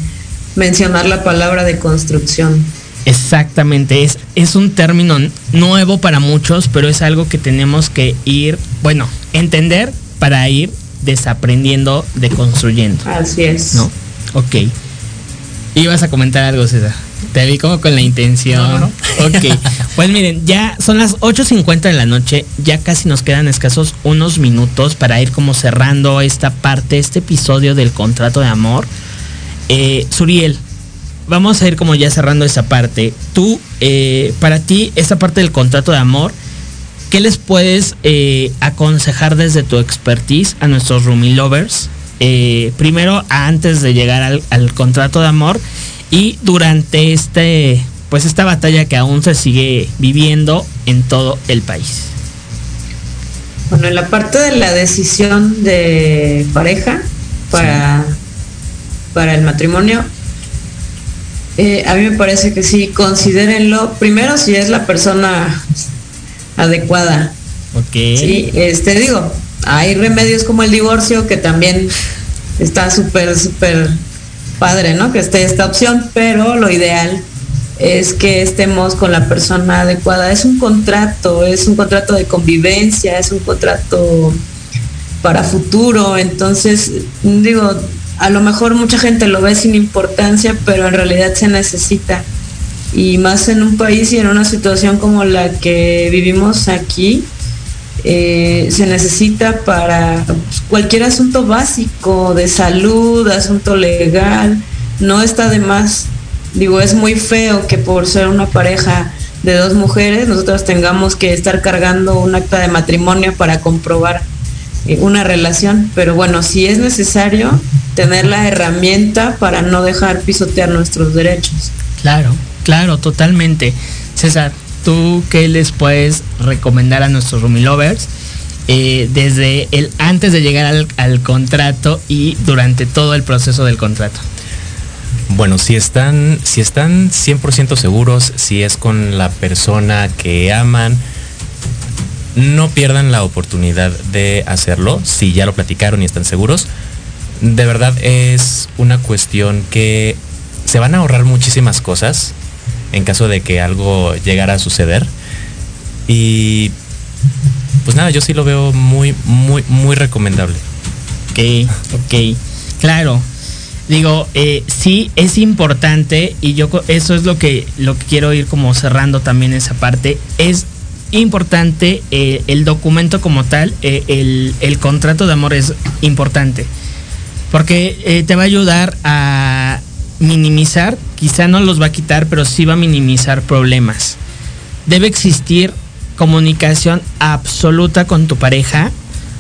mencionar la palabra de construcción. Exactamente, es, es un término nuevo para muchos, pero es algo que tenemos que ir, bueno, entender para ir desaprendiendo, deconstruyendo. Así es. ¿No? Ok. Ibas a comentar algo, César. Te vi como con la intención. No, no, no. (laughs) Ok. Pues miren, ya son las 8.50 de la noche. Ya casi nos quedan escasos unos minutos para ir como cerrando esta parte, este episodio del contrato de amor. Eh, Suriel, vamos a ir como ya cerrando esa parte. Tú, eh, para ti, esta parte del contrato de amor, ¿qué les puedes eh, aconsejar desde tu expertise a nuestros roomie lovers? Eh, primero, antes de llegar al, al contrato de amor y durante este, pues esta batalla que aún se sigue viviendo en todo el país. Bueno, en la parte de la decisión de pareja para, para el matrimonio, eh, a mí me parece que sí, considérenlo primero si es la persona adecuada. Ok. Sí, este digo, hay remedios como el divorcio que también está súper, súper padre, ¿no? Que esté esta opción, pero lo ideal es que estemos con la persona adecuada. Es un contrato, es un contrato de convivencia, es un contrato para futuro. Entonces, digo, a lo mejor mucha gente lo ve sin importancia, pero en realidad se necesita. Y más en un país y en una situación como la que vivimos aquí, eh, se necesita para pues, cualquier asunto básico de salud, asunto legal, no está de más. Digo, es muy feo que por ser una pareja de dos mujeres nosotros tengamos que estar cargando un acta de matrimonio para comprobar una relación, pero bueno, si es necesario tener la herramienta para no dejar pisotear nuestros derechos. Claro, claro, totalmente. César, ¿tú qué les puedes recomendar a nuestros roomie lovers eh, desde el antes de llegar al, al contrato y durante todo el proceso del contrato? Bueno, si están, si están 100% seguros, si es con la persona que aman, no pierdan la oportunidad de hacerlo, si ya lo platicaron y están seguros. De verdad es una cuestión que se van a ahorrar muchísimas cosas en caso de que algo llegara a suceder. Y pues nada, yo sí lo veo muy, muy, muy recomendable. Ok, ok. Claro. Digo, eh, sí es importante y yo eso es lo que lo que quiero ir como cerrando también esa parte. Es importante eh, el documento como tal, eh, el, contrato de amor es importante porque eh, te va a ayudar a minimizar, quizá no los va a quitar, pero sí va a minimizar problemas. Debe existir comunicación absoluta con tu pareja,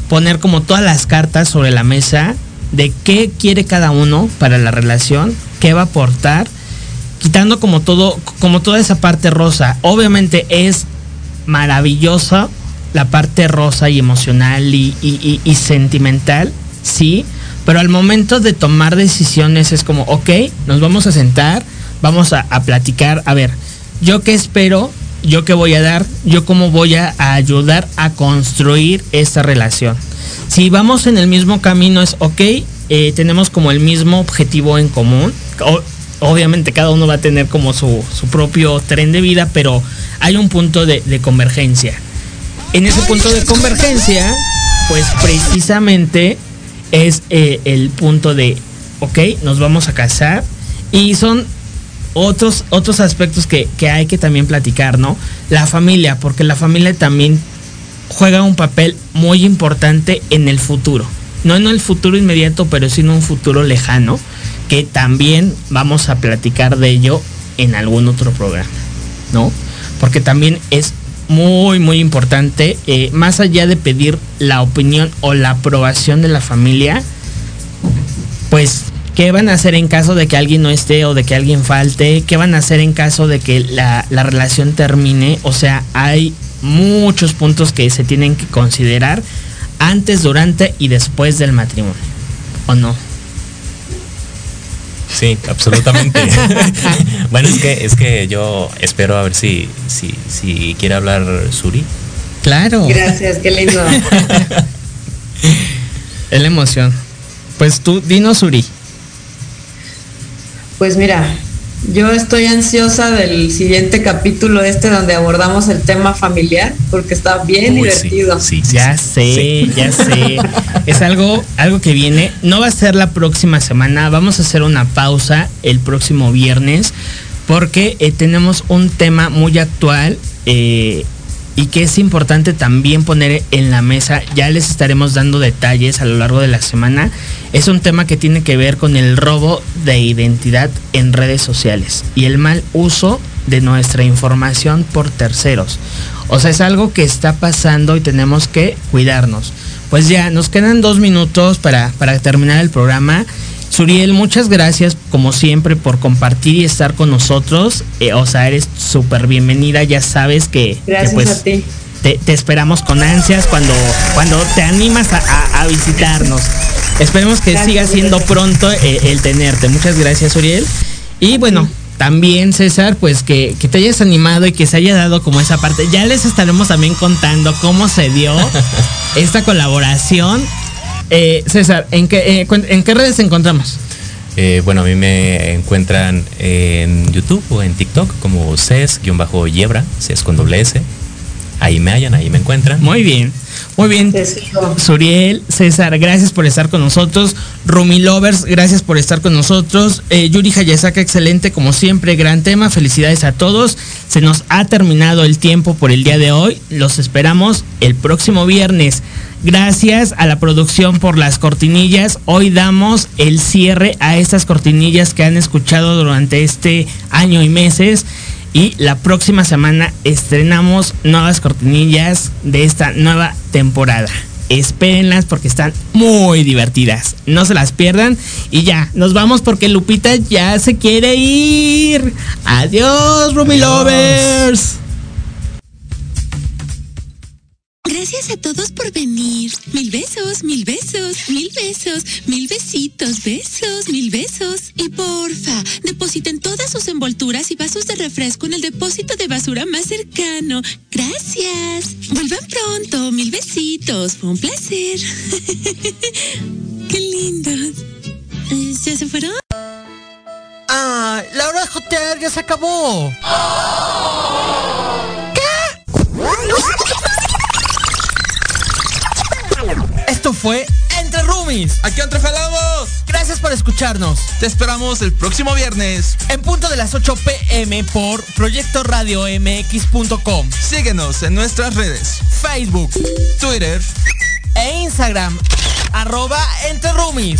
poner como todas las cartas sobre la mesa de qué quiere cada uno para la relación, qué va a aportar, quitando como todo, como toda esa parte rosa. Obviamente es maravillosa la parte rosa y emocional y, y- sentimental, sí, pero al momento de tomar decisiones es como, ok, nos vamos a sentar, vamos a, platicar, a ver, yo qué espero, yo qué voy a dar, yo cómo voy a, a ayudar a construir esta relación. Si vamos en el mismo camino es, ok, eh, tenemos como el mismo objetivo en común. O- obviamente cada uno va a tener como su, su propio tren de vida, pero hay un punto de, convergencia. En ese punto de convergencia, pues precisamente es eh, el punto de, ok, nos vamos a casar y son otros, otros aspectos que, que hay que también platicar, ¿no? La familia, porque la familia también juega un papel muy importante en el futuro. No en el futuro inmediato, pero sí en un futuro lejano, que también vamos a platicar de ello en algún otro programa, ¿no? Porque también es muy, muy importante, eh, más allá de pedir la opinión o la aprobación de la familia, pues, ¿qué van a hacer en caso de que alguien no esté o de que alguien falte? ¿Qué van a hacer en caso de que la, la relación termine? O sea, hay muchos puntos que se tienen que considerar antes, durante y después del matrimonio. ¿O no? Sí, absolutamente. (laughs) bueno, es que, es que yo espero a ver si, si, si quiere hablar Suri. Claro. Gracias, qué lindo. Es la emoción. Pues tú, dinos, Uri. Pues mira, yo estoy ansiosa del siguiente capítulo este donde abordamos el tema familiar porque está bien Uy, divertido. sí, sí, Ya sé, Sí. ya sé. Es algo, algo que viene. No va a ser la próxima semana. Vamos a hacer una pausa el próximo viernes. Porque eh, tenemos un tema muy actual. eh, y que es importante también poner en la mesa. Ya les estaremos dando detalles a lo largo de la semana. Es un tema que tiene que ver con el robo de identidad en redes sociales y el mal uso de nuestra información por terceros. O sea, es algo que está pasando y tenemos que cuidarnos. Pues ya, nos quedan dos minutos para, para terminar el programa. Suriel, muchas gracias como siempre por compartir y estar con nosotros. Eh, o sea, eres súper bienvenida, ya sabes que, pues, a ti. te, te esperamos con ansias cuando, cuando te animas a, a- a visitarnos. Esperemos que Gracias, siga siendo gracias. pronto eh, el tenerte. Muchas gracias, Uriel. Y bueno, también César, pues que, que te hayas animado y que se haya dado como esa parte. Ya les estaremos también contando cómo se dio (laughs) esta colaboración. Eh, César, ¿en qué, eh, ¿en redes encontramos? Eh, bueno, a mí me encuentran en YouTube o en TikTok como CES-Yebra, CES con doble S. Ahí me hallan, ahí me encuentran. Muy bien, muy bien. Te sigo. Suriel, César, gracias por estar con nosotros. Rumi Lovers, gracias por estar con nosotros. Eh, Yuri Hayasaka, excelente, como siempre, gran tema. Felicidades a todos. Se nos ha terminado el tiempo por el día de hoy. Los esperamos el próximo viernes. Gracias a la producción por las cortinillas. Hoy damos el cierre a estas cortinillas que han escuchado durante este año y meses. Y la próxima semana estrenamos nuevas cortinillas de esta nueva temporada. Espérenlas porque están muy divertidas. No se las pierdan. Y ya, nos vamos porque Lupita ya se quiere ir. Adiós, Rumi. Lovers. Gracias a todos por venir. Mil besos, mil besos, mil besos, mil besitos, besos, mil besos. Y porfa, depositen todas sus envolturas y vasos de refresco en el depósito de basura más cercano. Gracias. Vuelvan pronto, mil besitos. Fue un placer. (laughs) Qué lindos. Eh, ¿Ya se fueron? Ah, la hora de jotear ya se acabó. (gasps) ¿Qué? Fue Entre Roomies. Aquí entre falamos. Gracias por escucharnos. Te esperamos el próximo viernes. En punto de las 8 pm por Proyecto Radio MX.com, Síguenos en nuestras redes. Facebook Twitter. e Instagram. Arroba Entre Roomies.